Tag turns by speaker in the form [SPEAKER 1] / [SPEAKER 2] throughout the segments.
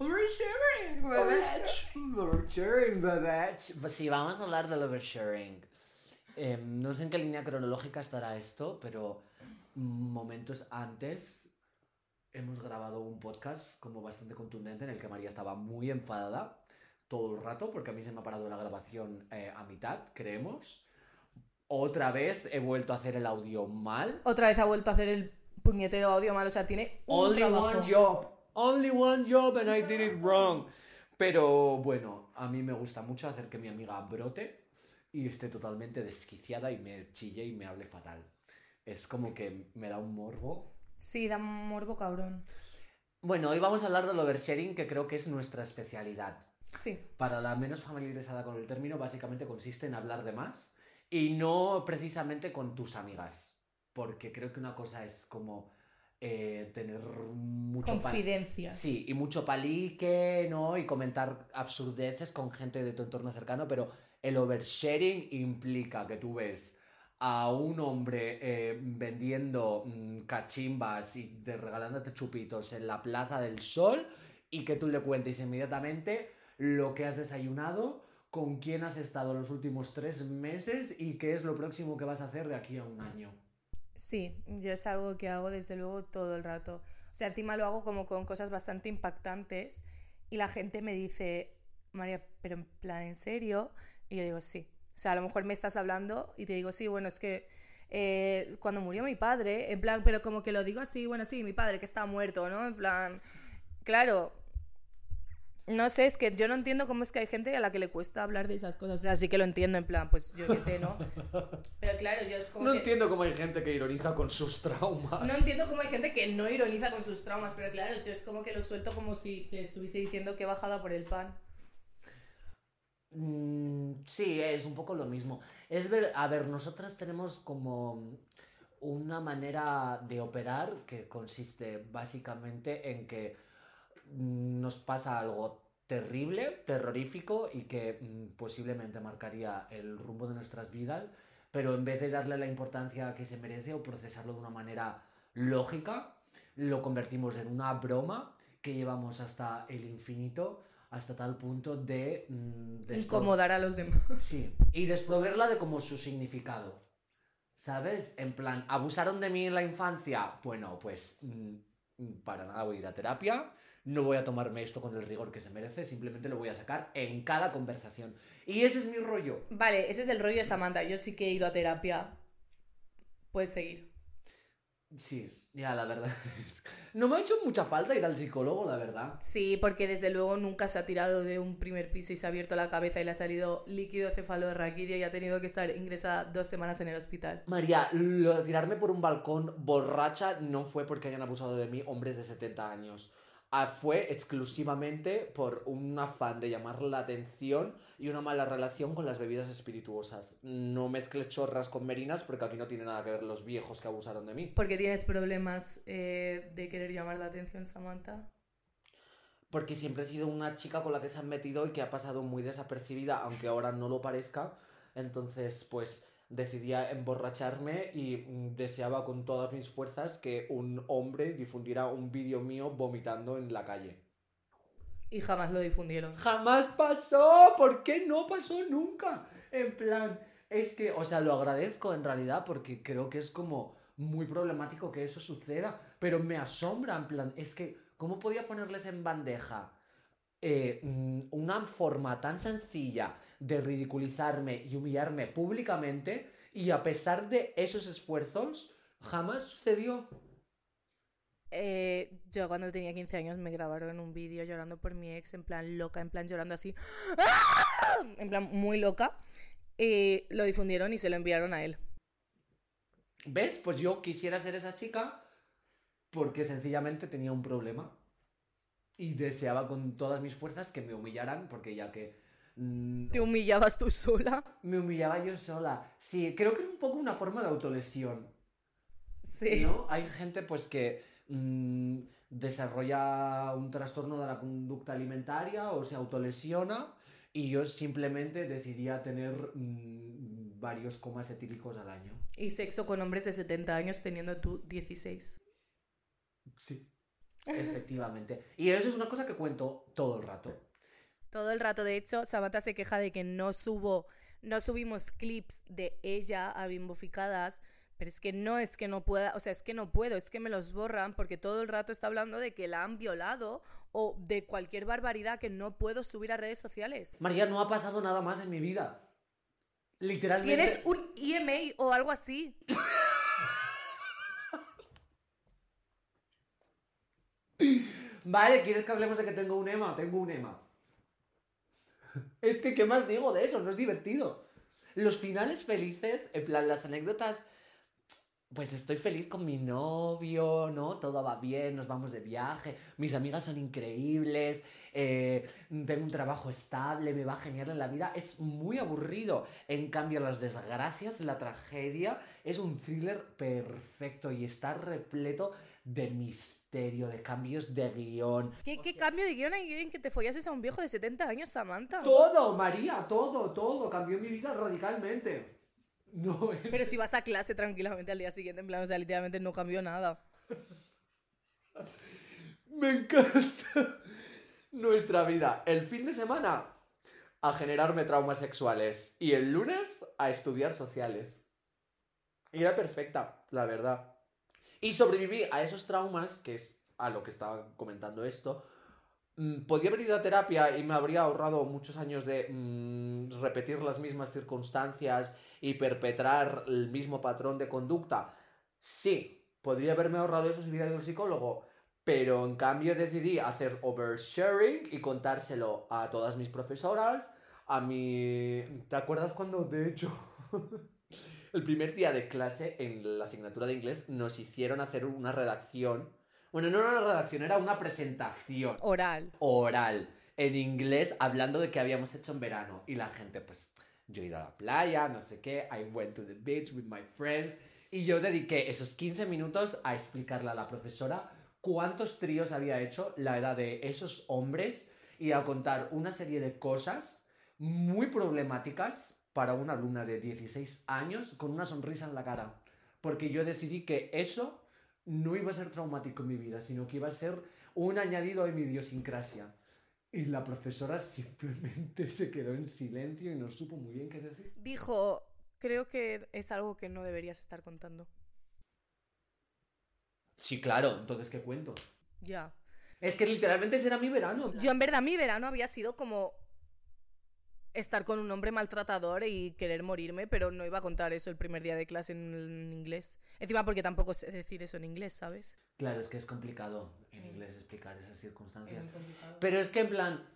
[SPEAKER 1] Oversharing, Oversharing, bebech. Pues sí, vamos a hablar del oversharing. Em, no sé en qué línea cronológica estará esto, pero momentos antes hemos grabado un podcast como bastante contundente en el que María estaba muy enfadada todo el rato porque a mí se me ha parado la grabación eh, a mitad, creemos. Otra vez he vuelto a hacer el audio mal.
[SPEAKER 2] Otra vez ha vuelto a hacer el puñetero audio mal, o sea, tiene un
[SPEAKER 1] Only
[SPEAKER 2] trabajo.
[SPEAKER 1] one job. Only one job and I did it wrong. Pero bueno, a mí me gusta mucho hacer que mi amiga brote y esté totalmente desquiciada y me chille y me hable fatal. Es como que me da un morbo.
[SPEAKER 2] Sí, da morbo cabrón.
[SPEAKER 1] Bueno, hoy vamos a hablar del oversharing, que creo que es nuestra especialidad.
[SPEAKER 2] Sí.
[SPEAKER 1] Para la menos familiarizada con el término, básicamente consiste en hablar de más y no precisamente con tus amigas. Porque creo que una cosa es como eh, tener mucho
[SPEAKER 2] Confidencias.
[SPEAKER 1] Sí, y mucho palique, ¿no? Y comentar absurdeces con gente de tu entorno cercano, pero el oversharing implica que tú ves a un hombre eh, vendiendo mm, cachimbas y de, regalándote chupitos en la Plaza del Sol y que tú le cuentes inmediatamente lo que has desayunado, con quién has estado los últimos tres meses y qué es lo próximo que vas a hacer de aquí a un año.
[SPEAKER 2] Sí, yo es algo que hago desde luego todo el rato. O sea, encima lo hago como con cosas bastante impactantes y la gente me dice, María, pero en plan, ¿en serio? Y yo digo, sí. O sea, a lo mejor me estás hablando y te digo, sí, bueno, es que eh, cuando murió mi padre, en plan, pero como que lo digo así, bueno, sí, mi padre que está muerto, ¿no? En plan, claro. No sé, es que yo no entiendo cómo es que hay gente a la que le cuesta hablar de esas cosas. O sea, sí que lo entiendo, en plan, pues yo qué sé, ¿no? Pero claro, yo es como
[SPEAKER 1] No
[SPEAKER 2] que...
[SPEAKER 1] entiendo cómo hay gente que ironiza con sus traumas.
[SPEAKER 2] No entiendo cómo hay gente que no ironiza con sus traumas, pero claro, yo es como que lo suelto como si te estuviese diciendo que he bajado por el pan.
[SPEAKER 1] Mm, sí, es un poco lo mismo. Es ver, a ver, nosotras tenemos como una manera de operar que consiste básicamente en que mm, nos pasa algo terrible, terrorífico y que mm, posiblemente marcaría el rumbo de nuestras vidas, pero en vez de darle la importancia que se merece o procesarlo de una manera lógica, lo convertimos en una broma que llevamos hasta el infinito, hasta tal punto de... mm, despro-
[SPEAKER 2] Incomodar a los demás.
[SPEAKER 1] Sí, y desproverla de como su significado. ¿Sabes? En plan, ¿abusaron de mí en la infancia? Bueno, pues mm, mm, para nada voy a ir a terapia, no voy a tomarme esto con el rigor que se merece, simplemente lo voy a sacar en cada conversación. Y ese es mi rollo.
[SPEAKER 2] Vale, ese es el rollo de Samantha. Yo sí que he ido a terapia. Puedes seguir.
[SPEAKER 1] Sí, ya, la verdad. es- No me ha hecho mucha falta ir al psicólogo, la verdad.
[SPEAKER 2] Sí, porque desde luego nunca se ha tirado de un primer piso y se ha abierto la cabeza y le ha salido líquido cefalorraquídeo y ha tenido que estar ingresada dos semanas en el hospital.
[SPEAKER 1] María, lo de tirarme por un balcón borracha no fue porque hayan abusado de mí hombres de 70 años. Ah, fue exclusivamente por un afán de llamar la atención y una mala relación con las bebidas espirituosas. No mezcles chorras con merinas porque aquí no tiene nada que ver los viejos que abusaron de mí.
[SPEAKER 2] Porque tienes problemas eh, de querer llamar la atención, Samantha.
[SPEAKER 1] Porque siempre he sido una chica con la que se han metido y que ha pasado muy desapercibida, aunque ahora no lo parezca. Entonces, pues decidí emborracharme y mm, deseaba con todas mis fuerzas que un hombre difundiera un vídeo mío vomitando en la calle.
[SPEAKER 2] Y jamás lo difundieron.
[SPEAKER 1] Jamás pasó, ¿por qué no pasó nunca? En plan, es que, o sea, lo agradezco en realidad porque creo que es como muy problemático que eso suceda, pero me asombra, en plan, es que, ¿cómo podía ponerles en bandeja eh, mm, una forma tan sencilla de ridiculizarme y humillarme públicamente y a pesar de esos esfuerzos, jamás sucedió?
[SPEAKER 2] Eh, yo cuando tenía 15 años me grabaron un vídeo llorando por mi ex, en plan loca, en plan llorando así, en plan muy loca. Y lo difundieron y se lo enviaron a él.
[SPEAKER 1] ¿Ves? Pues yo quisiera ser esa chica porque sencillamente tenía un problema y deseaba con todas mis fuerzas que me humillaran porque ya que mm,
[SPEAKER 2] ¿Te humillabas tú sola?
[SPEAKER 1] me humillaba yo sola. Sí, creo que es un poco una forma de autolesión.
[SPEAKER 2] Sí.
[SPEAKER 1] ¿no? Hay gente pues que mm, desarrolla un trastorno de la conducta alimentaria o se autolesiona y yo simplemente decidía tener mm, varios comas etílicos al año.
[SPEAKER 2] Y sexo con hombres de 70 años teniendo tú 16.
[SPEAKER 1] Sí. Efectivamente. Y eso es una cosa que cuento todo el rato.
[SPEAKER 2] Todo el rato, de hecho, Samantha se queja de que no subo, no subimos clips de ella a bimboficadas, pero es que no es que no pueda, o sea, es que no puedo, es que me los borran porque todo el rato está hablando de que la han violado o de cualquier barbaridad que no puedo subir a redes sociales.
[SPEAKER 1] María, no ha pasado nada más en mi vida. Literalmente.
[SPEAKER 2] ¿Tienes un EMA o algo así?
[SPEAKER 1] Vale, ¿quieres que hablemos de que tengo un EMA? Tengo un EMA. Es que, ¿qué más digo de eso? No es divertido. Los finales felices, en plan, las anécdotas, pues estoy feliz con mi novio, ¿no? Todo va bien, nos vamos de viaje, mis amigas son increíbles, eh, tengo un trabajo estable, me va genial en la vida. Es muy aburrido. En cambio, las desgracias, la tragedia, es un thriller perfecto y está repleto de misterio, de cambios de guion.
[SPEAKER 2] ¿Qué, qué cambio de guion hay en que te follases a un viejo de 70 años, Samantha?
[SPEAKER 1] Todo, María, todo, todo. Cambió mi vida radicalmente. No,
[SPEAKER 2] Pero si vas a clase tranquilamente al día siguiente, en plan, o sea, literalmente no cambió nada.
[SPEAKER 1] Me encanta nuestra vida. El fin de semana a generarme traumas sexuales y el lunes a estudiar sociales. Y era perfecta, la verdad. Y sobreviví a esos traumas, que es a lo que estaba comentando esto. Mm, Podría haber ido a terapia y me habría ahorrado muchos años de mm, repetir las mismas circunstancias y perpetrar el mismo patrón de conducta. Sí, podría haberme ahorrado eso si hubiera ido al psicólogo, pero en cambio decidí hacer oversharing y contárselo a todas mis profesoras, a mi... ¿Te acuerdas cuando, de hecho, el primer día de clase en la asignatura de inglés nos hicieron hacer una redacción? Bueno, no era una redacción, era una presentación
[SPEAKER 2] Oral.
[SPEAKER 1] oral en inglés hablando de que habíamos hecho en verano. Y la gente, pues, yo he ido a la playa, no sé qué, I went to the beach with my friends. Y yo dediqué esos 15 minutos a explicarle a la profesora cuántos tríos había hecho, la edad de esos hombres y a contar una serie de cosas muy problemáticas para una alumna de 16 años con una sonrisa en la cara. Porque yo decidí que eso no iba a ser traumático en mi vida, sino que iba a ser un añadido de mi idiosincrasia. Y la profesora simplemente se quedó en silencio y no supo muy bien qué decir.
[SPEAKER 2] Dijo, creo que es algo que no deberías estar contando.
[SPEAKER 1] Sí, claro, entonces ¿qué cuento?
[SPEAKER 2] Ya.
[SPEAKER 1] Es que literalmente ese era mi verano.
[SPEAKER 2] Yo en verdad mi verano había sido como estar con un hombre maltratador y querer morirme, pero no iba a contar eso el primer día de clase en, en inglés. Encima porque tampoco sé decir eso en inglés, ¿sabes?
[SPEAKER 1] Claro, es que es complicado en inglés explicar esas circunstancias. Pero es que en plan,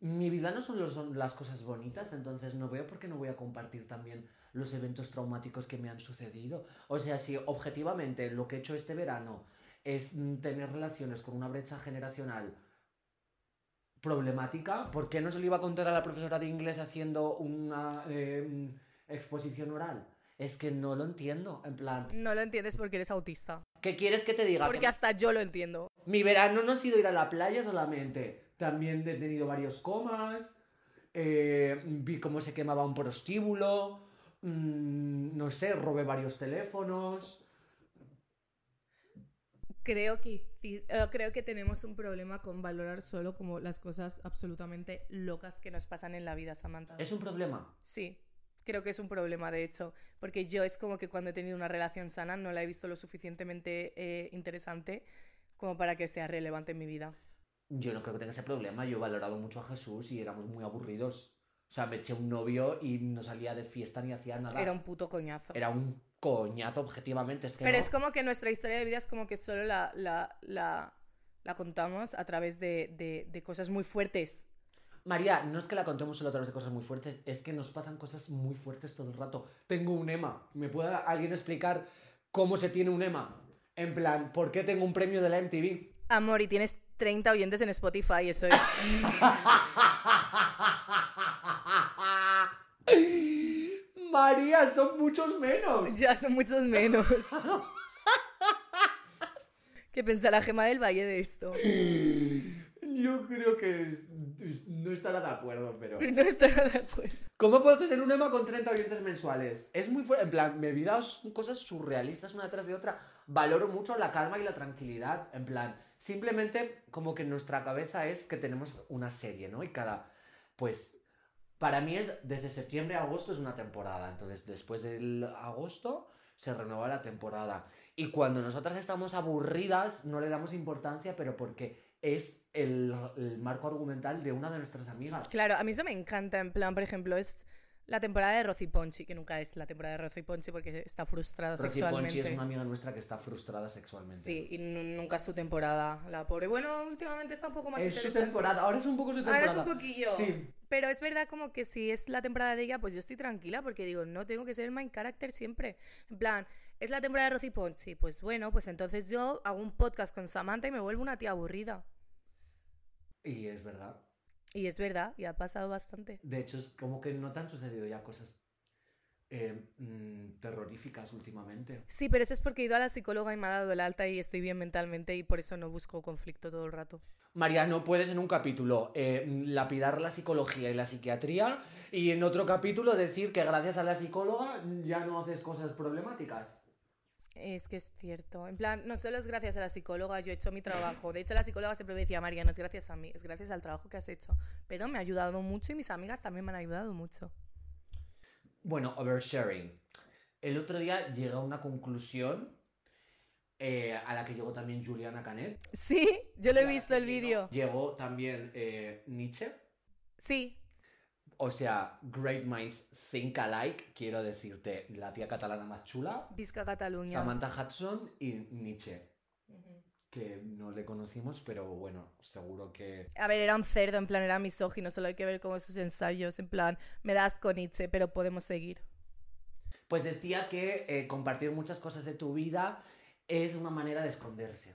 [SPEAKER 1] mi vida no solo son las cosas bonitas, entonces no veo por qué no voy a compartir también los eventos traumáticos que me han sucedido. O sea, si objetivamente lo que he hecho este verano es tener relaciones con una brecha generacional problemática, ¿por qué no se lo iba a contar a la profesora de inglés haciendo una eh, exposición oral? Es que no lo entiendo, en plan,
[SPEAKER 2] No lo entiendes porque eres autista.
[SPEAKER 1] ¿qué quieres que te diga?
[SPEAKER 2] Porque
[SPEAKER 1] Que-
[SPEAKER 2] hasta yo lo entiendo.
[SPEAKER 1] mi verano no ha sido ir a la playa solamente. También he tenido varios comas. eh, vi cómo se quemaba un prostíbulo. mm, no sé, robé varios teléfonos.
[SPEAKER 2] Creo que, eh, creo que tenemos un problema con valorar solo como las cosas absolutamente locas que nos pasan en la vida, Samantha.
[SPEAKER 1] Es un problema.
[SPEAKER 2] Sí, creo que es un problema, de hecho, porque yo es como que cuando he tenido una relación sana no la he visto lo suficientemente eh, interesante como para que sea relevante en mi vida.
[SPEAKER 1] Yo no creo que tenga ese problema. Yo he valorado mucho a Jesús y éramos muy aburridos. O sea, me eché un novio y no salía de fiesta ni hacía nada.
[SPEAKER 2] Era un puto coñazo.
[SPEAKER 1] Era un coñazo, objetivamente. Es que
[SPEAKER 2] Pero
[SPEAKER 1] no.
[SPEAKER 2] es como que nuestra historia de vida es como que solo la, la, la, la contamos a través de, de, de cosas muy fuertes.
[SPEAKER 1] María, no es que la contemos solo a través de cosas muy fuertes, es que nos pasan cosas muy fuertes todo el rato. Tengo un EMA. ¿Me puede alguien explicar cómo se tiene un EMA? En plan, ¿por qué tengo un premio de la MTV?
[SPEAKER 2] Amor, y tienes 30 oyentes en Spotify, eso es...
[SPEAKER 1] María, son muchos menos.
[SPEAKER 2] ya son muchos menos. ¿Qué la gema del valle de esto?
[SPEAKER 1] Yo creo que no estará de acuerdo, pero...
[SPEAKER 2] No estará de acuerdo.
[SPEAKER 1] ¿Cómo puedo tener un EMA con 30 oyentes mensuales? Es muy fuerte. En plan, mi vida cosas surrealistas una tras de otra. Valoro mucho la calma y la tranquilidad. En plan, Simplemente como que en nuestra cabeza es que tenemos una serie, ¿no? Y cada, pues, para mí es desde septiembre a agosto es una temporada. Entonces, después del agosto se renueva la temporada. Y cuando nosotras estamos aburridas, no le damos importancia, pero porque es el, el marco argumental de una de nuestras amigas.
[SPEAKER 2] Claro, a mí eso me encanta. En plan, por ejemplo, es la temporada de Rosy Ponchi, que nunca es la temporada de Rosy Ponchi porque está frustrada
[SPEAKER 1] Rocky
[SPEAKER 2] sexualmente.
[SPEAKER 1] Ponchi es una amiga nuestra que está frustrada sexualmente.
[SPEAKER 2] Sí, y nu- nunca es su temporada, la pobre. Bueno, últimamente está un poco más
[SPEAKER 1] Es su temporada, ahora es un poco su temporada.
[SPEAKER 2] Ahora es un poquillo.
[SPEAKER 1] Sí.
[SPEAKER 2] Pero es verdad como que si es la temporada de ella, pues yo estoy tranquila porque digo, no tengo que ser el main character siempre. En plan, es la temporada de Rosy Ponchi. Pues bueno, pues entonces yo hago un podcast con Samantha y me vuelvo una tía aburrida.
[SPEAKER 1] Y es verdad.
[SPEAKER 2] Y es verdad, y ha pasado bastante.
[SPEAKER 1] De hecho, es como que no te han sucedido ya cosas eh, mm, terroríficas últimamente.
[SPEAKER 2] Sí, pero eso es porque he ido a la psicóloga y me ha dado el alta y estoy bien mentalmente y por eso no busco conflicto todo el rato.
[SPEAKER 1] María, no puedes en un capítulo eh, lapidar la psicología y la psiquiatría y en otro capítulo decir que gracias a la psicóloga ya no haces cosas problemáticas.
[SPEAKER 2] Es que es cierto. En plan, no solo es gracias a la psicóloga, yo he hecho mi trabajo. De hecho, la psicóloga siempre me decía, María, no es gracias a mí, es gracias al trabajo que has hecho. Pero me ha ayudado mucho y mis amigas también me han ayudado mucho.
[SPEAKER 1] Bueno, oversharing. El otro día llegué a una conclusión eh, a la que llegó también Juliana Canet.
[SPEAKER 2] Sí, yo lo he visto el vídeo.
[SPEAKER 1] Llegó también eh, Nietzsche.
[SPEAKER 2] Sí,
[SPEAKER 1] O sea, Great Minds Think Alike, quiero decirte, la tía catalana más chula,
[SPEAKER 2] Visca Cataluña.
[SPEAKER 1] Samantha Hudson y Nietzsche, que no le conocimos, pero bueno, seguro que...
[SPEAKER 2] A ver, era un cerdo, en plan, era misógino, solo hay que ver como sus ensayos, en plan, me das con Nietzsche, pero podemos seguir.
[SPEAKER 1] Pues decía que eh, compartir muchas cosas de tu vida es una manera de esconderse.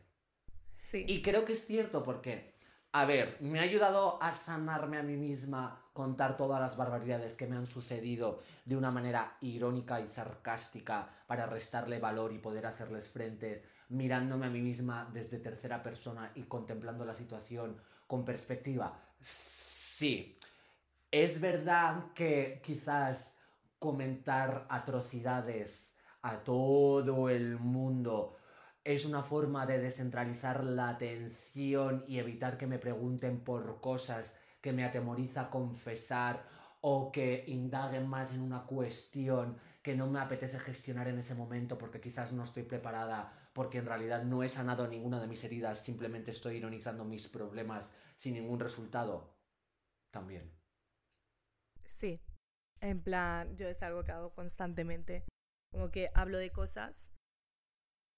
[SPEAKER 2] Sí.
[SPEAKER 1] Y creo que es cierto porque, a ver, me ha ayudado a sanarme a mí misma contar todas las barbaridades que me han sucedido de una manera irónica y sarcástica para restarle valor y poder hacerles frente, mirándome a mí misma desde tercera persona y contemplando la situación con perspectiva. Sí, es verdad que quizás comentar atrocidades a todo el mundo es una forma de descentralizar la atención y evitar que me pregunten por cosas que me atemoriza confesar o que indaguen más en una cuestión que no me apetece gestionar en ese momento porque quizás no estoy preparada, porque en realidad no he sanado ninguna de mis heridas, simplemente estoy ironizando mis problemas sin ningún resultado. También.
[SPEAKER 2] Sí. En plan, yo es algo que hago constantemente. Como que hablo de cosas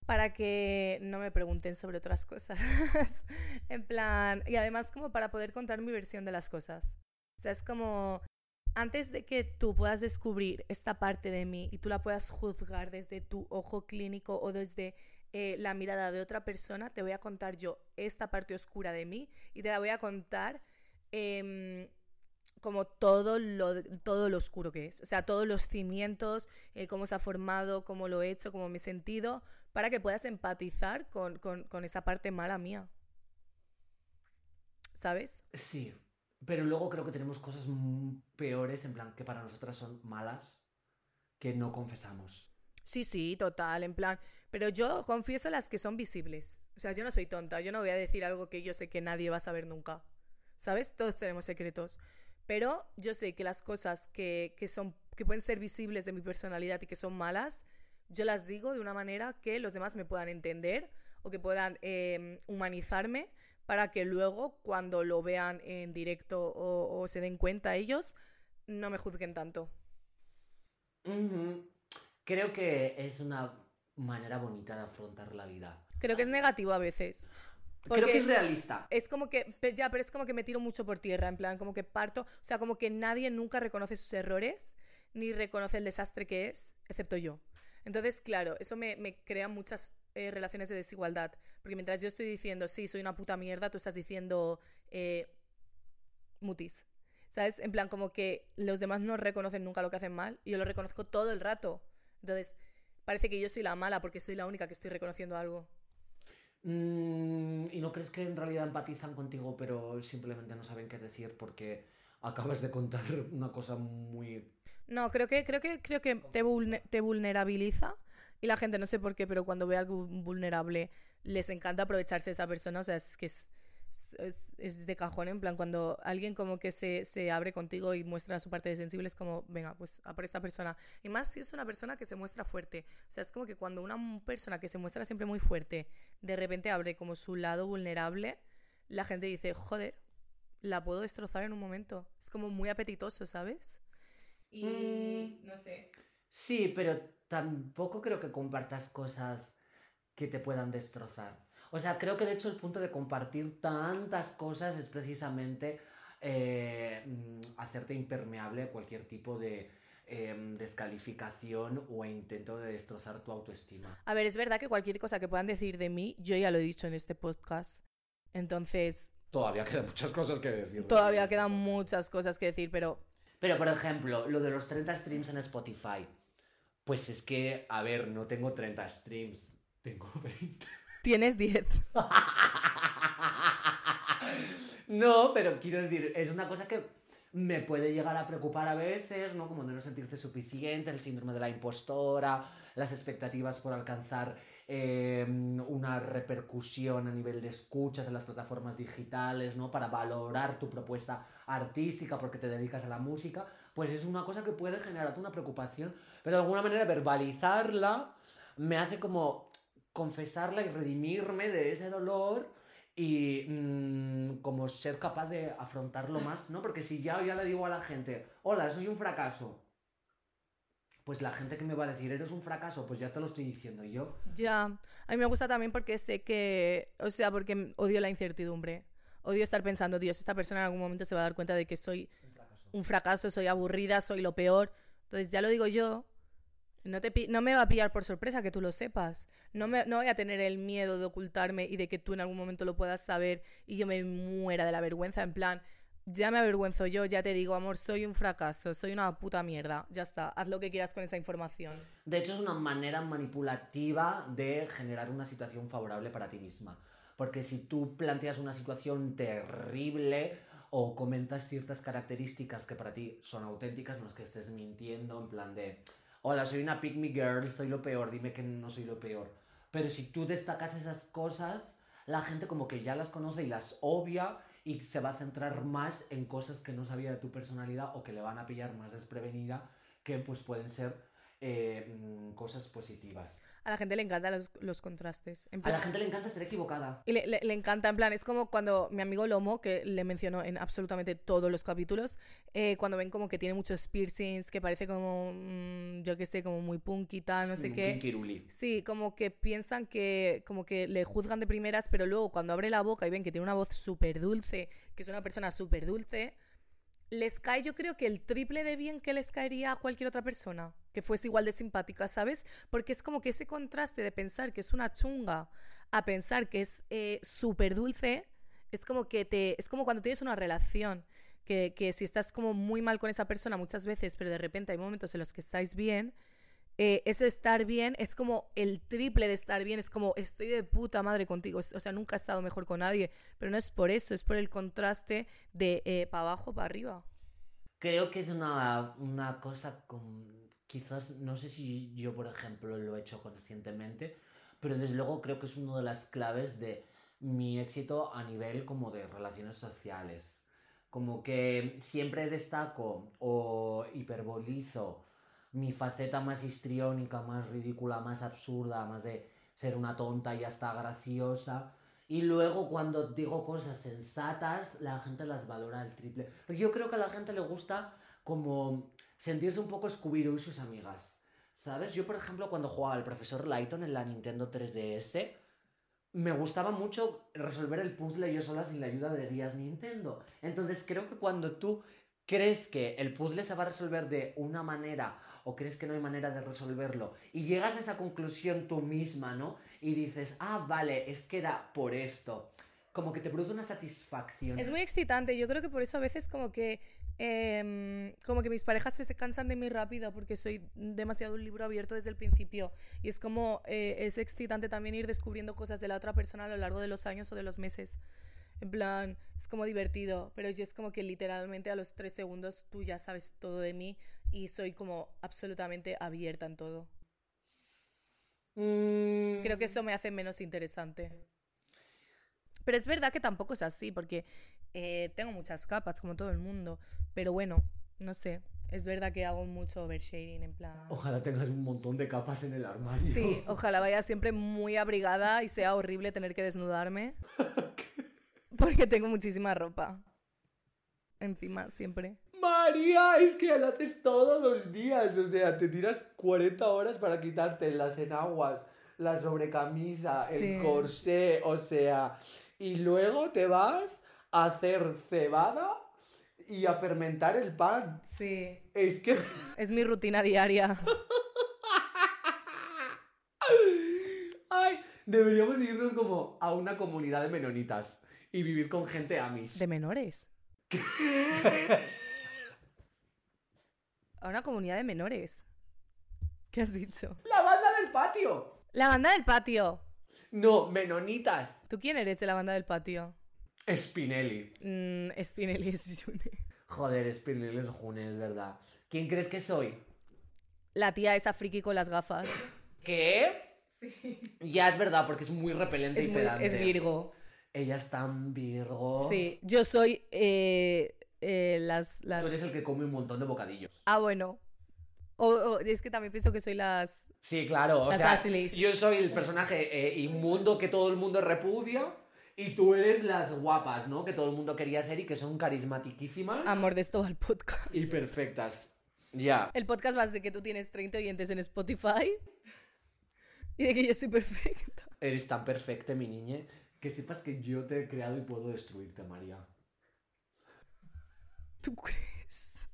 [SPEAKER 2] para que no me pregunten sobre otras cosas. en plan, y además como para poder contar mi versión de las cosas. O sea, es como antes de que tú puedas descubrir esta parte de mí y tú la puedas juzgar desde tu ojo clínico o desde eh, la mirada de otra persona, te voy a contar yo esta parte oscura de mí y te la voy a contar em, como todo lo, todo lo oscuro que es. O sea, todos los cimientos, eh, cómo se ha formado, cómo lo he hecho, cómo me he sentido, para que puedas empatizar con, con, con esa parte mala mía. ¿Sabes?
[SPEAKER 1] Sí, pero luego creo que tenemos cosas peores, en plan, que para nosotras son malas, que no confesamos.
[SPEAKER 2] Sí, sí, total, en plan. Pero yo confieso las que son visibles. O sea, yo no soy tonta, yo no voy a decir algo que yo sé que nadie va a saber nunca. ¿Sabes? Todos tenemos secretos. Pero yo sé que las cosas que, que son, que pueden ser visibles de mi personalidad y que son malas, yo las digo de una manera que los demás me puedan entender o que puedan eh, humanizarme para que luego, cuando lo vean en directo o, o se den cuenta ellos, no me juzguen tanto.
[SPEAKER 1] Creo que es una manera bonita de afrontar la vida.
[SPEAKER 2] Creo que es negativo a veces.
[SPEAKER 1] Creo que es realista.
[SPEAKER 2] Es como que, ya, pero es como que me tiro mucho por tierra, en plan, como que parto, o sea, como que nadie nunca reconoce sus errores, ni reconoce el desastre que es, excepto yo. Entonces, claro, eso me, crea muchas eh, relaciones de desigualdad, porque mientras yo estoy diciendo, sí, soy una puta mierda, tú estás diciendo, eh, mutis. ¿Sabes? En plan, como que los demás no reconocen nunca lo que hacen mal, y yo lo reconozco todo el rato. Entonces, parece que yo soy la mala porque soy la única que estoy reconociendo algo.
[SPEAKER 1] Mm, ¿Y no crees que en realidad empatizan contigo, pero simplemente no saben qué decir porque acabas de contar una cosa muy...
[SPEAKER 2] No, creo que, creo que, creo que te, te vulnerabiliza y la gente, no sé por qué, pero cuando ve algo vulnerable les encanta aprovecharse de esa persona, o sea, es que es, es, de cajón, en plan, cuando alguien como que se, se abre contigo y muestra su parte de sensible, es como, venga, pues a por esta persona. Y más si es una persona que se muestra fuerte. O sea, es como que cuando una persona que se muestra siempre muy fuerte, de repente abre como su lado vulnerable, la gente dice, joder, la puedo destrozar en un momento. Es como muy apetitoso, ¿sabes? Y
[SPEAKER 1] Mm.
[SPEAKER 2] no sé.
[SPEAKER 1] Sí, pero tampoco creo que compartas cosas que te puedan destrozar. O sea, creo que de hecho el punto de compartir tantas cosas es precisamente eh, mm, hacerte impermeable a cualquier tipo de em, descalificación o intento de destrozar tu autoestima.
[SPEAKER 2] A ver, es verdad que cualquier cosa que puedan decir de mí, yo ya lo he dicho en este podcast. Entonces,
[SPEAKER 1] Todavía quedan muchas cosas que decir.
[SPEAKER 2] todavía quedan muchas cosas que decir, pero
[SPEAKER 1] Pero, por ejemplo, lo de los 30 streams en Spotify. Pues es que, a ver, no tengo 30 streams. Tengo 20.
[SPEAKER 2] tienes 10.
[SPEAKER 1] no, pero quiero decir, es una cosa que me puede llegar a preocupar a veces, ¿no? Como de no sentirte suficiente, el síndrome de la impostora, las expectativas por alcanzar eh, una repercusión a nivel de escuchas en las plataformas digitales, ¿no? Para valorar tu propuesta artística porque te dedicas a la música, pues es una cosa que puede generarte una preocupación, pero de alguna manera verbalizarla me hace como confesarla y redimirme de ese dolor y mm, como ser capaz de afrontarlo más, ¿no? Porque si ya, ya le digo a la gente, hola, soy un fracaso, pues la gente que me va a decir, eres un fracaso, pues ya te lo estoy diciendo yo.
[SPEAKER 2] Ya, a mí me gusta también porque sé que, o sea, porque odio la incertidumbre. Odio estar pensando, Dios, esta persona en algún momento se va a dar cuenta de que soy
[SPEAKER 1] Un fracaso.
[SPEAKER 2] un fracaso, soy aburrida, soy lo peor. Entonces ya lo digo yo. No, te, no me va a pillar por sorpresa que tú lo sepas. No, me, no voy a tener el miedo de ocultarme y de que tú en algún momento lo puedas saber y yo me muera de la vergüenza. En plan, ya me avergüenzo yo, ya te digo, amor, soy un fracaso, soy una puta mierda. Ya está, haz lo que quieras con esa información.
[SPEAKER 1] De hecho, es una manera manipulativa de generar una situación favorable para ti misma. Porque si tú planteas una situación terrible o comentas ciertas características que para ti son auténticas, no es que estés mintiendo en plan de, hola, soy una pick me girl, soy lo peor, dime que no soy lo peor. Pero si tú destacas esas cosas, la gente como que ya las conoce y las obvia y se va a centrar más en cosas que no sabía de tu personalidad o que le van a pillar más desprevenida, que pues pueden ser eh, mm, cosas positivas.
[SPEAKER 2] A la gente le encantan los, los contrastes. En
[SPEAKER 1] A la
[SPEAKER 2] plan-
[SPEAKER 1] gente le encanta ser equivocada.
[SPEAKER 2] Y le, le- le encanta, en plan, es como cuando mi amigo Lomo, que le mencionó en absolutamente todos los capítulos, eh, cuando ven como que tiene muchos piercings, que parece como, mm, yo qué sé, como muy punk y tal, no sé
[SPEAKER 1] Mm,
[SPEAKER 2] qué. Sí, como que piensan que, como que le juzgan de primeras, pero luego cuando abre la boca y ven que tiene una voz súper dulce, que es una persona súper dulce, les cae yo creo que el triple de bien que les caería a cualquier otra persona, que fuese igual de simpática, ¿sabes? Porque es como que ese contraste de pensar que es una chunga a pensar que es eh, súper dulce, es como que te, es como cuando tienes una relación. Que, que si estás como muy mal con esa persona muchas veces, pero de repente hay momentos en los que estáis bien, eh, ese estar bien es como el triple de estar bien, es como estoy de puta madre contigo, o sea, nunca he estado mejor con nadie, pero no es por eso, es por el contraste de para abajo, para arriba.
[SPEAKER 1] Creo que es una, una cosa con... Quizás, no sé si yo, por ejemplo, lo he hecho conscientemente, pero desde luego creo que es una de las claves de mi éxito a nivel como de relaciones sociales. Como que siempre destaco o hiperbolizo mi faceta más histriónica, más ridícula, más absurda, más de ser una tonta y hasta graciosa. Y luego cuando digo cosas sensatas, la gente las valora al triple. Yo creo que a la gente le gusta como sentirse un poco Scooby-Doo y sus amigas. ¿Sabes? Yo, por ejemplo, cuando jugaba al profesor Layton en la Nintendo 3DS, me gustaba mucho resolver el puzzle yo sola sin la ayuda de guías Nintendo. Entonces creo que cuando tú crees que el puzzle se va a resolver de una manera o crees que no hay manera de resolverlo y llegas a esa conclusión tú misma, ¿no? Y dices, ah, vale, es que era por esto. Como que te produce una satisfacción.
[SPEAKER 2] Es muy excitante, yo creo que por eso a veces como que em, como que mis parejas se, cansan de mí rápido porque soy demasiado un libro abierto desde el principio y es como eh, es excitante también ir descubriendo cosas de la otra persona a lo largo de los años o de los meses. En plan, es como divertido, pero yo es como que literalmente a los tres segundos tú ya sabes todo de mí y soy como absolutamente abierta en todo.
[SPEAKER 1] Mm,
[SPEAKER 2] Creo que eso me hace menos interesante. Pero es verdad que tampoco es así, porque eh, tengo muchas capas, como todo el mundo. Pero bueno, no sé. Es verdad que hago mucho oversharing, en plan.
[SPEAKER 1] Ojalá tengas un montón de capas en el armario.
[SPEAKER 2] Sí, ojalá vaya siempre muy abrigada y sea horrible tener que desnudarme. Porque tengo muchísima ropa. Encima, siempre.
[SPEAKER 1] María, es que lo haces todos los días. O sea, te tiras 40 horas para quitarte las enaguas, la sobrecamisa,
[SPEAKER 2] Sí.
[SPEAKER 1] el corsé, o sea. Y luego te vas a hacer cebada y a fermentar el pan.
[SPEAKER 2] Sí.
[SPEAKER 1] Es que.
[SPEAKER 2] Es mi rutina diaria.
[SPEAKER 1] Ay, deberíamos irnos como a una comunidad de menonitas y vivir con gente Amish.
[SPEAKER 2] De menores. A una comunidad de menores. ¿Qué has dicho?
[SPEAKER 1] ¡La banda del patio!
[SPEAKER 2] La banda del patio.
[SPEAKER 1] No, menonitas.
[SPEAKER 2] ¿Tú quién eres de la banda del patio?
[SPEAKER 1] Spinelli.
[SPEAKER 2] Mm, Spinelli es June.
[SPEAKER 1] Joder, Spinelli es June, es verdad. ¿Quién crees que soy?
[SPEAKER 2] La tía esa friki con las gafas.
[SPEAKER 1] ¿Qué? Ya es verdad, porque es muy repelente
[SPEAKER 2] Es,
[SPEAKER 1] y
[SPEAKER 2] muy-
[SPEAKER 1] pedante.
[SPEAKER 2] es Virgo.
[SPEAKER 1] Ella es tan Virgo.
[SPEAKER 2] Sí, yo soy eh, eh, las, las...
[SPEAKER 1] Tú eres el que come un montón de bocadillos.
[SPEAKER 2] Ah, bueno. O, o- es que también pienso que soy las...
[SPEAKER 1] Sí, claro. O
[SPEAKER 2] Las
[SPEAKER 1] sea,
[SPEAKER 2] Ashleys.
[SPEAKER 1] yo soy el personaje eh, inmundo que todo el mundo repudia. Y tú eres las guapas, ¿no? Que todo el mundo quería ser y que son carismatiquísimas
[SPEAKER 2] Amor de esto al podcast.
[SPEAKER 1] y perfectas. Ya.
[SPEAKER 2] El podcast va de que tú tienes 30 oyentes en Spotify y de que yo soy perfecta.
[SPEAKER 1] Eres tan perfecta, mi niña, que sepas que yo te he creado y puedo destruirte, María.
[SPEAKER 2] ¿Tú crees?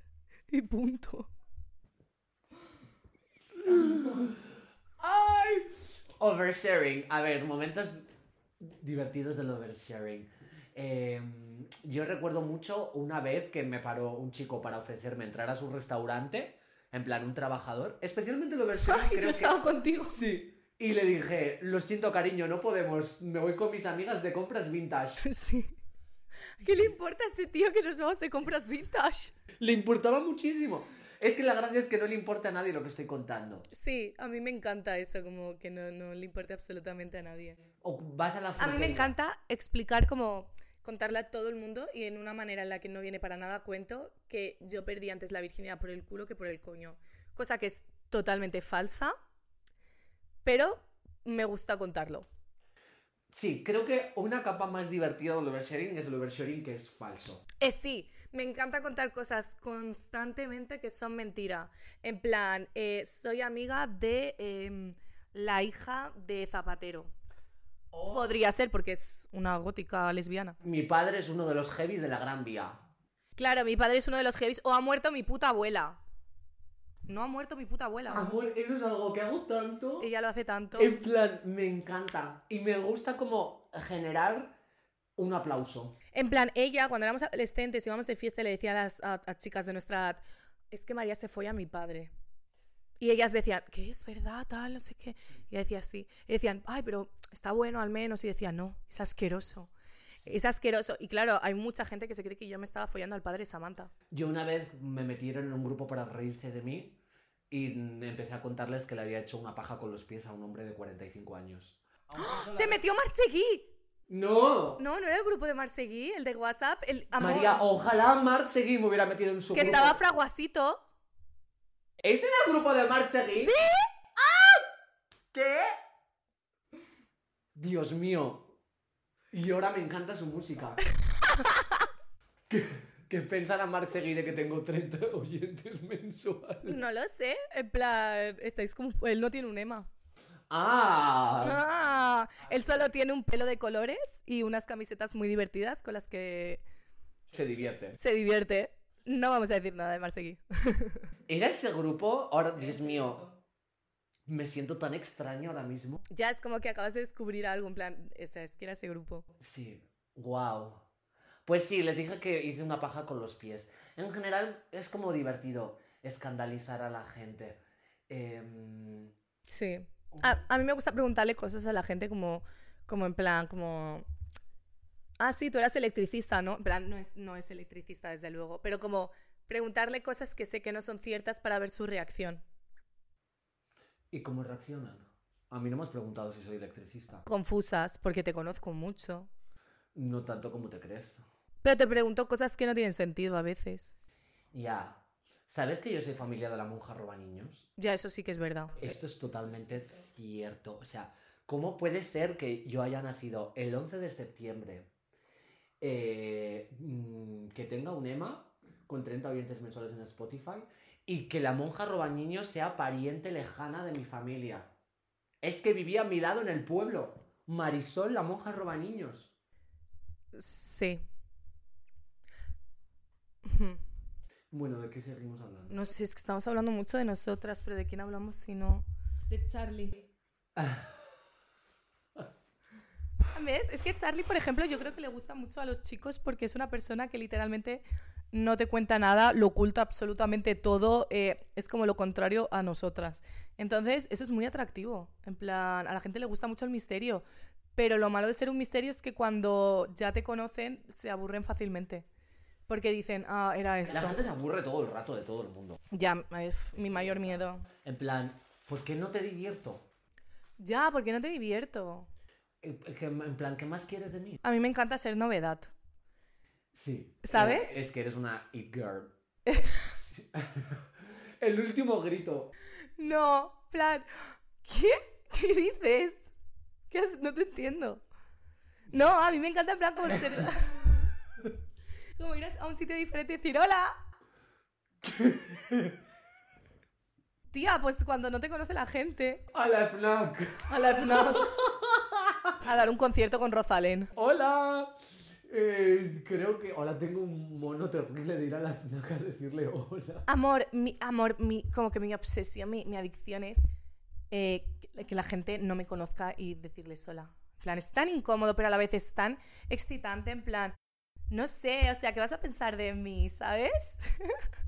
[SPEAKER 2] Y punto.
[SPEAKER 1] ¡Ay! Oversharing. A ver, momentos divertidos del oversharing. Eh, yo recuerdo mucho una vez que me paró un chico para ofrecerme entrar a su restaurante, en plan un trabajador, especialmente el oversharing.
[SPEAKER 2] Ay,
[SPEAKER 1] creo
[SPEAKER 2] yo he
[SPEAKER 1] que-
[SPEAKER 2] estado contigo.
[SPEAKER 1] Sí. Y le dije, lo siento cariño, no podemos, me voy con mis amigas de compras vintage.
[SPEAKER 2] Sí. ¿Qué le importa a ese tío que nos vamos de compras vintage?
[SPEAKER 1] Le importaba muchísimo. Es que la gracia es que no le importa a nadie lo que estoy contando.
[SPEAKER 2] Sí, a mí me encanta eso, como que no, no le importa absolutamente a nadie.
[SPEAKER 1] O vas a la
[SPEAKER 2] A mí me
[SPEAKER 1] frutería.
[SPEAKER 2] encanta explicar como contarle a todo el mundo y en una manera en la que no viene para nada cuento que yo perdí antes la virginidad por el culo que por el coño. Cosa que es totalmente falsa, pero me gusta contarlo.
[SPEAKER 1] Sí, creo que una capa más divertida del oversharing es el oversharing que es falso.
[SPEAKER 2] Eh, sí, me encanta contar cosas constantemente que son mentira. En plan, eh, soy amiga de em, la hija de Zapatero. Podría ser porque es una gótica lesbiana.
[SPEAKER 1] Mi padre es uno de los heavies de la Gran Vía.
[SPEAKER 2] Claro, mi padre es uno de los heavies. O ha muerto mi puta abuela. No ha muerto mi puta abuela.
[SPEAKER 1] Amor, eso es algo que hago tanto.
[SPEAKER 2] Ella lo hace tanto.
[SPEAKER 1] En plan, me encanta. Y me gusta como generar un aplauso.
[SPEAKER 2] En plan, ella, cuando éramos adolescentes, íbamos de fiesta y le decía a las a- a chicas de nuestra edad, es que María se fue a mi padre. Y ellas decían, que es verdad, tal, no sé qué. Y ella decía, sí. Y decían, ay, pero está bueno al menos. Y decía, no, es asqueroso. Es asqueroso. Y claro, hay mucha gente que se cree que yo me estaba follando al padre de Samantha.
[SPEAKER 1] Yo una vez me metieron en un grupo para reírse de mí y empecé a contarles que le había hecho una paja con los pies a un hombre de 45 años.
[SPEAKER 2] ¡Te metió Marseguí!
[SPEAKER 1] ¡No!
[SPEAKER 2] No, no era el grupo de Marseguí, el de WhatsApp. El amor,
[SPEAKER 1] María, ojalá Marc Seguí me hubiera metido en su
[SPEAKER 2] que
[SPEAKER 1] grupo.
[SPEAKER 2] estaba fraguasito.
[SPEAKER 1] ¿Ese era el grupo de Marc Seguí?
[SPEAKER 2] ¡Sí!
[SPEAKER 1] ¿Qué? Dios mío. Y ahora me encanta su música. ¿Qué, qué pensará Marc Seguí de que tengo 30 oyentes mensuales?
[SPEAKER 2] No lo sé. En plan, estáis como. Él no tiene un ema.
[SPEAKER 1] ¡Ah!
[SPEAKER 2] Ah, él solo tiene un pelo de colores y unas camisetas muy divertidas con las que
[SPEAKER 1] Se divierte.
[SPEAKER 2] se divierte. No vamos a decir nada de Marseguí.
[SPEAKER 1] ¿Era ese grupo? Ahora, Dios mío. Me siento tan extraño ahora mismo.
[SPEAKER 2] Ya es como que acabas de descubrir algo, en plan, esa es que era ese grupo.
[SPEAKER 1] Sí, wow. Pues sí, les dije que hice una paja con los pies. En general es como divertido escandalizar a la gente. Em,
[SPEAKER 2] Sí. A, a mí me gusta preguntarle cosas a la gente como, como en plan, como... Ah, sí, tú eras electricista, ¿no? En plan, no es, no es electricista, desde luego, pero como preguntarle cosas que sé que no son ciertas para ver su reacción.
[SPEAKER 1] ¿Y cómo reaccionan? A mí no me has preguntado si soy electricista.
[SPEAKER 2] Confusas, porque te conozco mucho.
[SPEAKER 1] No tanto como te crees.
[SPEAKER 2] Pero te pregunto cosas que no tienen sentido a veces.
[SPEAKER 1] Ya. ¿Sabes que yo soy familia de la monja roba niños?
[SPEAKER 2] Ya, eso sí que es verdad.
[SPEAKER 1] Esto es totalmente cierto. O sea, ¿cómo puede ser que yo haya nacido el 11 de septiembre, eh, mm, que tenga un EMA con 30 oyentes mensuales en Spotify y que la monja roba niños sea pariente lejana de mi familia? Es que vivía a mi lado en el pueblo. Marisol, la monja roba niños.
[SPEAKER 2] Sí.
[SPEAKER 1] Bueno, ¿de qué seguimos hablando?
[SPEAKER 2] No sé, es que estamos hablando mucho de nosotras, pero ¿de quién hablamos si no? De Charlie. ¿Ves? Es que Charlie, por ejemplo, yo creo que le gusta mucho a los chicos porque es una persona que literalmente no te cuenta nada, lo oculta absolutamente todo, eh, es como lo contrario a nosotras. Entonces, eso es muy atractivo. En plan, a la gente le gusta mucho el misterio, pero lo malo de ser un misterio es que cuando ya te conocen se aburren fácilmente. Porque dicen, ah, era esto.
[SPEAKER 1] La gente se aburre todo el rato de todo el mundo.
[SPEAKER 2] Ya, es mi mayor miedo.
[SPEAKER 1] En plan, ¿por qué no te divierto?
[SPEAKER 2] Ya, ¿por qué no te divierto?
[SPEAKER 1] Eh, En plan, ¿qué más quieres de mí?
[SPEAKER 2] A mí me encanta ser novedad.
[SPEAKER 1] Sí.
[SPEAKER 2] ¿Sabes?
[SPEAKER 1] Eh, Es que eres una it girl. el último grito.
[SPEAKER 2] No, plan, ¿qué? ¿Qué dices? ¿Qué has- No te entiendo. No, a mí me encanta en plan como ser... como ir a un sitio diferente y decir hola. Tía, pues cuando no te conoce la gente,
[SPEAKER 1] A la FNAC.
[SPEAKER 2] a la FNAC, a dar un concierto con Rosalén.
[SPEAKER 1] Hola. Eh, creo que ahora tengo un mono terrible de ir a la FNAC a decirle hola.
[SPEAKER 2] Amor, mi amor, mi, como que mi obsesión, mi, mi adicción es eh, que- la gente no me conozca y decirle sola. En plan, es tan incómodo, pero a la vez es tan excitante, en plan, no sé, o sea, ¿qué vas a pensar de mí, sabes?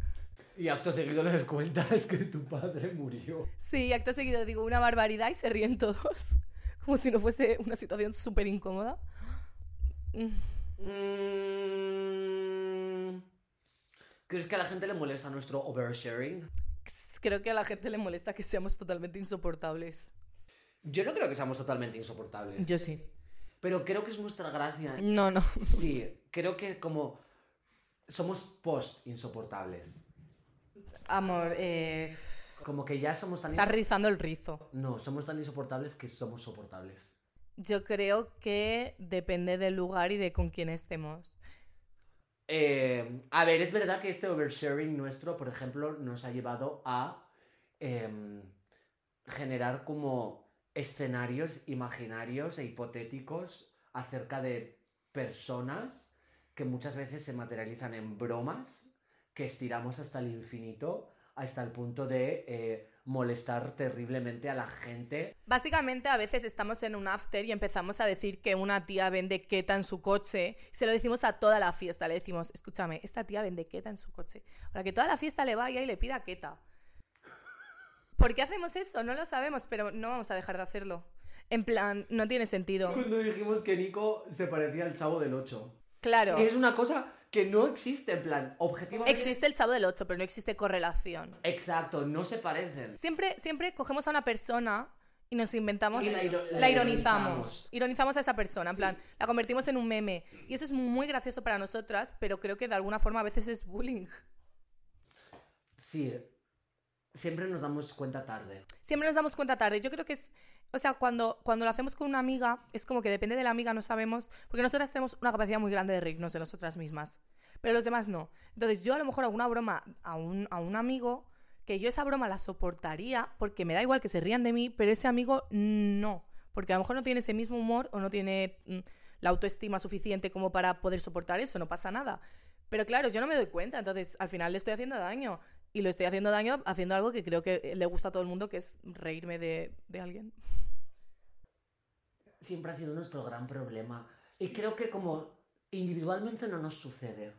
[SPEAKER 1] Y acto seguido les cuentas que tu padre murió.
[SPEAKER 2] Sí, acto seguido digo una barbaridad y se ríen todos, como si no fuese una situación súper incómoda. Mm.
[SPEAKER 1] Mm, ¿Crees que a la gente le molesta nuestro oversharing?
[SPEAKER 2] Creo que a la gente le molesta que seamos totalmente insoportables.
[SPEAKER 1] Yo no creo que seamos totalmente insoportables.
[SPEAKER 2] Yo sí.
[SPEAKER 1] Pero creo que es nuestra gracia.
[SPEAKER 2] No, no.
[SPEAKER 1] Sí, creo que como somos post insoportables.
[SPEAKER 2] Amor, eh,
[SPEAKER 1] Como que ya somos tan
[SPEAKER 2] estás rizando el rizo.
[SPEAKER 1] No, somos tan insoportables que somos soportables.
[SPEAKER 2] Yo creo que depende del lugar y de con quién estemos.
[SPEAKER 1] Eh, a ver, es verdad que este oversharing nuestro, por ejemplo, nos ha llevado a em, generar como escenarios imaginarios e hipotéticos acerca de personas que muchas veces se materializan en bromas que estiramos hasta el infinito, hasta el punto de eh, molestar terriblemente a la gente.
[SPEAKER 2] Básicamente, a veces estamos en un after y empezamos a decir que una tía vende queta en su coche. Se lo decimos a toda la fiesta. Le decimos, escúchame, esta tía vende queta en su coche. Para que toda la fiesta le vaya y le pida queta. ¿Por qué hacemos eso? No lo sabemos, pero no vamos a dejar de hacerlo. En plan, no tiene sentido.
[SPEAKER 1] Cuando dijimos que Nico se parecía al chavo del 8.
[SPEAKER 2] Claro.
[SPEAKER 1] Que es una cosa que no existe, en plan, objetivamente.
[SPEAKER 2] Existe el chavo del 8, pero no existe correlación.
[SPEAKER 1] Exacto, no se parecen.
[SPEAKER 2] Siempre, siempre cogemos a una persona y nos inventamos.
[SPEAKER 1] Y la iro-
[SPEAKER 2] la,
[SPEAKER 1] la
[SPEAKER 2] ironizamos.
[SPEAKER 1] ironizamos.
[SPEAKER 2] Ironizamos a esa persona, en plan, la convertimos en un meme. Y eso es muy gracioso para nosotras, pero creo que de alguna forma a veces es bullying.
[SPEAKER 1] Sí, siempre nos damos cuenta tarde.
[SPEAKER 2] Siempre nos damos cuenta tarde. Yo creo que es. O sea, cuando, cuando lo hacemos con una amiga, es como que depende de la amiga, no sabemos. Porque nosotras tenemos una capacidad muy grande de reírnos de nosotras mismas. Pero los demás no. Entonces, yo a lo mejor hago una broma a un, a un amigo que yo esa broma la soportaría porque me da igual que se rían de mí, pero ese amigo no. Porque a lo mejor no tiene ese mismo humor o no tiene mm, la autoestima suficiente como para poder soportar eso, no pasa nada. Pero claro, yo no me doy cuenta, entonces al final le estoy haciendo daño. Y lo estoy haciendo daño haciendo algo que creo que le gusta a todo el mundo, que es reírme de, de alguien.
[SPEAKER 1] Siempre ha sido nuestro gran problema. Y creo que como individualmente no nos sucede.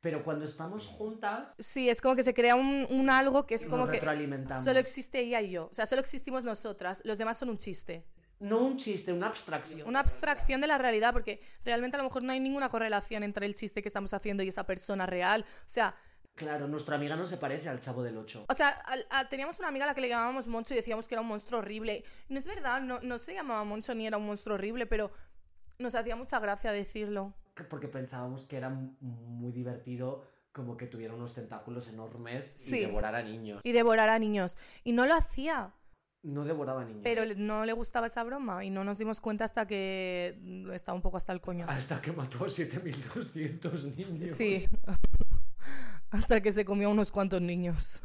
[SPEAKER 1] Pero cuando estamos juntas,
[SPEAKER 2] Sí, es como que se crea un, un algo que es como que
[SPEAKER 1] retroalimentamos.
[SPEAKER 2] solo existe ella y yo. O sea, solo existimos nosotras. Los demás son un chiste.
[SPEAKER 1] No un chiste, una abstracción.
[SPEAKER 2] Una abstracción de la realidad, porque realmente a lo mejor no hay ninguna correlación entre el chiste que estamos haciendo y esa persona real. O sea,
[SPEAKER 1] Claro, nuestra amiga no se parece al chavo del 8.
[SPEAKER 2] O sea, a- teníamos una amiga a la que le llamábamos Moncho y decíamos que era un monstruo horrible. No es verdad, no, no se llamaba Moncho ni era un monstruo horrible, pero nos hacía mucha gracia decirlo.
[SPEAKER 1] Porque pensábamos que era muy divertido como que tuviera unos tentáculos enormes
[SPEAKER 2] Sí.
[SPEAKER 1] y devorara niños.
[SPEAKER 2] Y devorar a niños. Y no lo hacía,
[SPEAKER 1] No devoraba niños.
[SPEAKER 2] pero no le gustaba esa broma y no nos dimos cuenta hasta que estaba un poco hasta el coño.
[SPEAKER 1] Hasta que mató a 7200 niños.
[SPEAKER 2] Sí. hasta que se comió unos cuantos niños.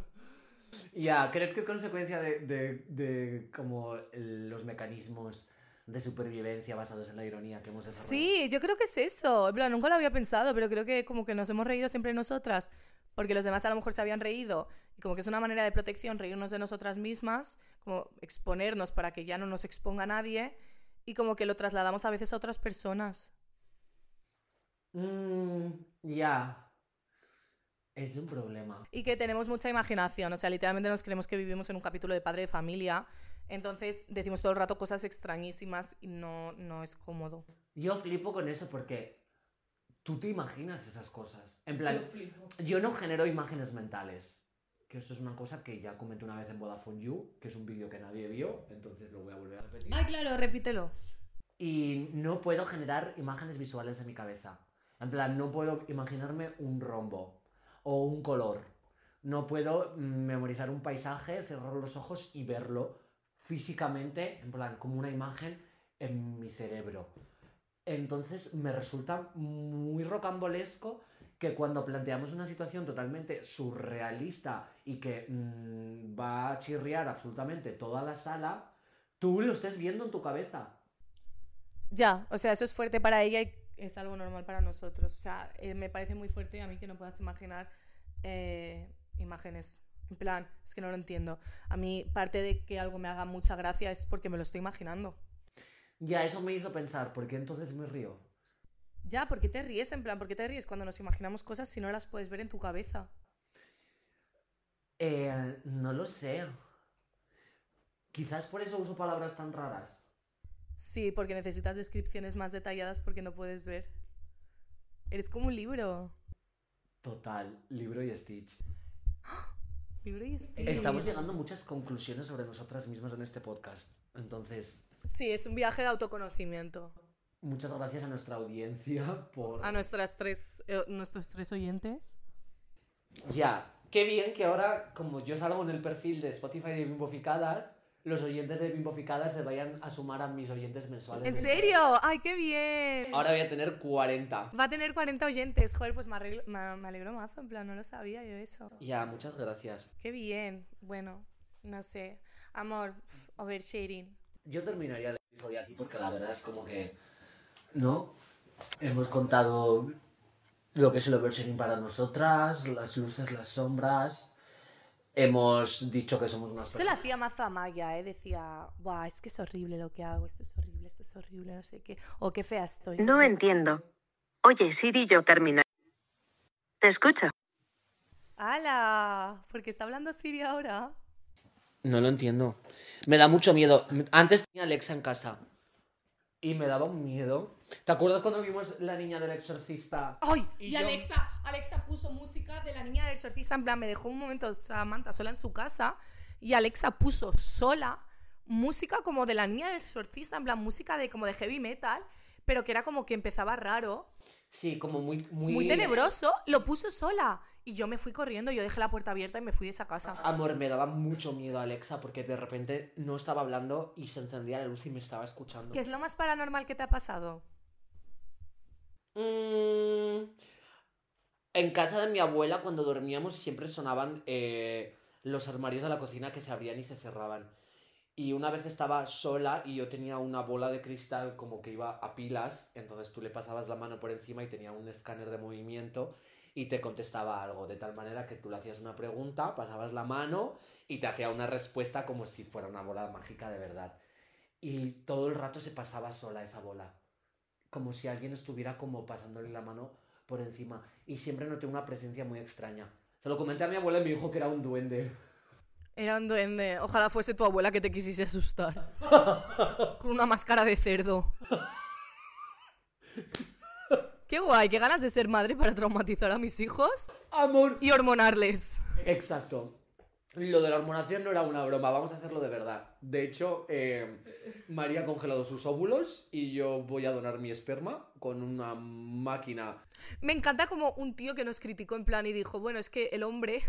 [SPEAKER 1] Ya, ¿crees que es consecuencia de, de- de como los mecanismos de supervivencia basados en la ironía que hemos desarrollado?
[SPEAKER 2] Sí, yo creo que es eso. En plan, nunca lo había pensado, pero creo que como que nos hemos reído siempre nosotras, porque los demás a lo mejor se habían reído. Y como que es una manera de protección reírnos de nosotras mismas, como exponernos para que ya no nos exponga nadie, y como que lo trasladamos a veces a otras personas.
[SPEAKER 1] Mm, ya. Es un problema.
[SPEAKER 2] Y que tenemos mucha imaginación, o sea, literalmente nos creemos que vivimos en un capítulo de padre de familia, entonces decimos todo el rato cosas extrañísimas y no, no es cómodo.
[SPEAKER 1] Yo flipo con eso porque tú te imaginas esas cosas. En plan, yo no genero imágenes mentales. Que eso es una cosa que ya comenté una vez en Vodafone You, que es un vídeo que nadie vio, entonces lo voy a volver a repetir.
[SPEAKER 2] Ay, claro, repítelo.
[SPEAKER 1] Y no puedo generar imágenes visuales en mi cabeza. En plan, no puedo imaginarme un rombo o un color. No puedo mm, memorizar un paisaje, cerrar los ojos y verlo físicamente, en plan, como una imagen en mi cerebro. Entonces me resulta muy rocambolesco que cuando planteamos una situación totalmente surrealista y que mm, va a chirriar absolutamente toda la sala, tú lo estés viendo en tu cabeza.
[SPEAKER 2] Ya, o sea, eso es fuerte para ella y es algo normal para nosotros. O sea, eh, me parece muy fuerte a mí que no puedas imaginar eh, imágenes. En plan, es que no lo entiendo. A mí parte de que algo me haga mucha gracia es porque me lo estoy imaginando.
[SPEAKER 1] Ya, eso me hizo pensar, porque entonces me río.
[SPEAKER 2] Ya, ¿por qué te ríes? En plan, ¿por qué te ríes cuando nos imaginamos cosas si no las puedes ver en tu cabeza?
[SPEAKER 1] Eh, no lo sé. Quizás por eso uso palabras tan raras.
[SPEAKER 2] Sí, porque necesitas descripciones más detalladas porque no puedes ver. Eres como un libro.
[SPEAKER 1] Total, libro y Stitch.
[SPEAKER 2] Libro y Stitch.
[SPEAKER 1] Estamos llegando a muchas conclusiones sobre nosotras mismas en este podcast. Entonces,
[SPEAKER 2] Sí, es un viaje de autoconocimiento.
[SPEAKER 1] muchas gracias a nuestra audiencia por...
[SPEAKER 2] A nuestras tres, eh, nuestros tres oyentes.
[SPEAKER 1] Ya, qué bien que ahora, como yo salgo en el perfil de Spotify de Bimboficadas, los oyentes de Bimboficadas se vayan a sumar a mis oyentes mensuales.
[SPEAKER 2] ¿En
[SPEAKER 1] de-
[SPEAKER 2] serio? ¡Ay, qué bien!
[SPEAKER 1] Ahora voy a tener 40.
[SPEAKER 2] Va a tener 40 oyentes. Joder, pues me, arreglo- me, me alegro mazo. En plan, no lo sabía yo eso.
[SPEAKER 1] Ya, muchas gracias.
[SPEAKER 2] Qué bien. Bueno, no sé. Amor, oversharing.
[SPEAKER 1] Yo terminaría el episodio aquí porque la verdad es como que, ¿no? Hemos contado lo que es el oversharing para nosotras, las luces, las sombras. Hemos dicho que somos unas
[SPEAKER 2] Se la
[SPEAKER 1] personas...
[SPEAKER 2] hacía mazo a Maya, ¿eh? Decía, Buah, es que es horrible lo que hago. Esto es horrible, esto es horrible, no sé qué. O qué fea estoy.
[SPEAKER 3] No entiendo. Oye, Siri, yo terminé. Te escucho.
[SPEAKER 2] ¡Hala! ¿Por qué está hablando Siri ahora?
[SPEAKER 1] No lo entiendo. Me da mucho miedo. Antes tenía Alexa en casa. Y me daba un miedo. ¿Te acuerdas cuando vimos la niña del exorcista?
[SPEAKER 2] ¡Ay!
[SPEAKER 1] Y
[SPEAKER 2] Y,
[SPEAKER 1] yo-
[SPEAKER 2] Alexa, Alexa puso música de la niña del exorcista. En plan, me dejó un momento Samantha sola en su casa. Y Alexa puso sola música como de la niña del exorcista. En plan, música de como de heavy metal. Pero que era como que empezaba raro.
[SPEAKER 1] Sí, como muy... Muy,
[SPEAKER 2] Muy tenebroso. Lo puso sola. Y yo me fui corriendo. Yo dejé la puerta abierta y me fui de esa casa.
[SPEAKER 1] Amor, me daba mucho miedo Alexa porque de repente no estaba hablando y se encendía la luz y me estaba escuchando.
[SPEAKER 2] ¿Qué es lo más paranormal que te ha pasado?
[SPEAKER 1] Mm, en casa de mi abuela, cuando dormíamos, siempre sonaban eh, los armarios de la cocina que se abrían y se cerraban. Y una vez estaba sola y yo tenía una bola de cristal como que iba a pilas, entonces tú le pasabas la mano por encima y tenía un escáner de movimiento y te contestaba algo, de tal manera que tú le hacías una pregunta, pasabas la mano y te hacía una respuesta como si fuera una bola mágica de verdad. Y todo el rato se pasaba sola esa bola como si alguien estuviera como pasándole la mano por encima. Y siempre noté una presencia muy extraña. Se lo comenté a mi abuela y me dijo que era un duende.
[SPEAKER 2] Era un duende. Ojalá fuese tu abuela que te quisiese asustar. Con una máscara de cerdo. Qué guay, qué ganas de ser madre para traumatizar a mis hijos
[SPEAKER 1] Amor.
[SPEAKER 2] y hormonarles.
[SPEAKER 1] Exacto. Lo de la hormonación no era una broma, vamos a hacerlo de verdad. De hecho, eh, María ha congelado sus óvulos y yo voy a donar mi esperma con una máquina.
[SPEAKER 2] Me encanta como un tío que nos criticó en plan y dijo, bueno, es que el hombre...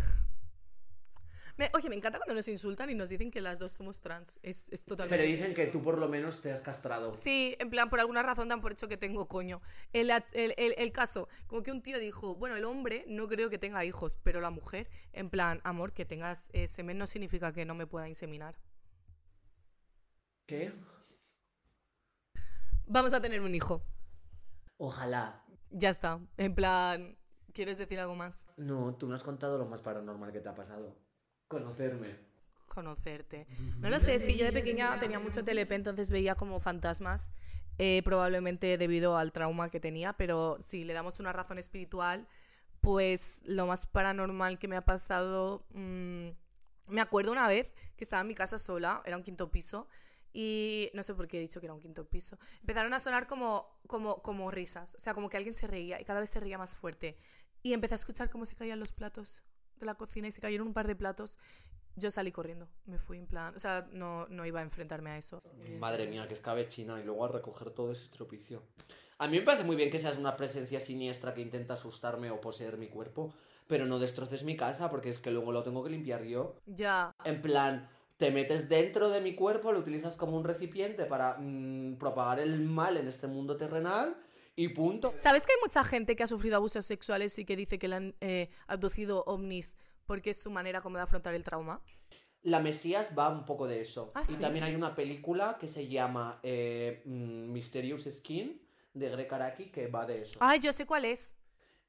[SPEAKER 2] Me- Oye, me encanta cuando nos insultan y nos dicen que las dos somos trans. Es, es totalmente...
[SPEAKER 1] Pero dicen que tú por lo menos te has castrado.
[SPEAKER 2] Sí, en plan, por alguna razón dan por hecho que tengo coño. El, el- el- el caso, como que un tío dijo, bueno, el hombre no creo que tenga hijos, pero la mujer, en plan, amor, que tengas eh, semen no significa que no me pueda inseminar.
[SPEAKER 1] ¿Qué?
[SPEAKER 2] Vamos a tener un hijo.
[SPEAKER 1] Ojalá.
[SPEAKER 2] Ya está. En plan, ¿quieres decir algo más?
[SPEAKER 1] No, tú no has contado lo más paranormal que te ha pasado. Conocerme.
[SPEAKER 2] Conocerte. No lo sé, es que yo de pequeña tenía mucho TLP, entonces veía como fantasmas, eh, probablemente debido al trauma que tenía, pero si le damos una razón espiritual, pues lo más paranormal que me ha pasado... mm, me acuerdo una vez que estaba en mi casa sola, era un quinto piso, y no sé por qué he dicho que era un quinto piso. Empezaron a sonar como, como, como risas, o sea, como que alguien se reía y cada vez se reía más fuerte. Y empecé a escuchar cómo se caían los platos de la cocina y se cayeron un par de platos. Yo salí corriendo, me fui en plan, o sea, no, no iba a enfrentarme a eso.
[SPEAKER 1] Madre mía, que escabechina y luego a recoger todo ese estropicio. A mí me parece muy bien que seas una presencia siniestra que intenta asustarme o poseer mi cuerpo, pero no destroces mi casa porque es que luego lo tengo que limpiar yo.
[SPEAKER 2] Ya,
[SPEAKER 1] En plan, te metes dentro de mi cuerpo, lo utilizas como un recipiente para mm, propagar el mal en este mundo terrenal y punto.
[SPEAKER 2] ¿Sabes que hay mucha gente que ha sufrido abusos sexuales y que dice que le han eh, abducido ovnis porque es su manera como de afrontar el trauma?
[SPEAKER 1] La Mesías va un poco de eso.
[SPEAKER 2] Ah,
[SPEAKER 1] y
[SPEAKER 2] ¿sí?
[SPEAKER 1] también hay una película que se llama eh, mm, Mysterious Skin de Greg Araki que va de eso.
[SPEAKER 2] Ay, yo sé cuál es.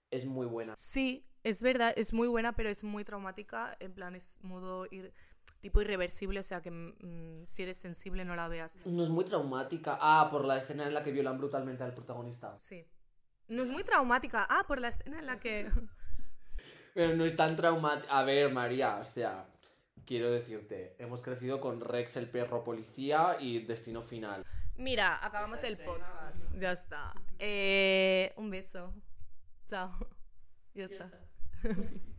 [SPEAKER 1] Es muy buena.
[SPEAKER 2] Sí, es verdad, es muy buena, pero es muy traumática. En plan, es modo ir- tipo irreversible, o sea que mm, si eres sensible no la veas.
[SPEAKER 1] No es muy traumática. Ah, por la escena en la que violan brutalmente al protagonista.
[SPEAKER 2] Sí. No es muy traumática. Ah, por la escena en la que...
[SPEAKER 1] Pero no es tan traumática. A ver, María, o sea, quiero decirte, hemos crecido con Rex el perro policía y Destino Final.
[SPEAKER 2] Mira, acabamos el podcast. Ya está. Eh, un beso. Chao. Ya está.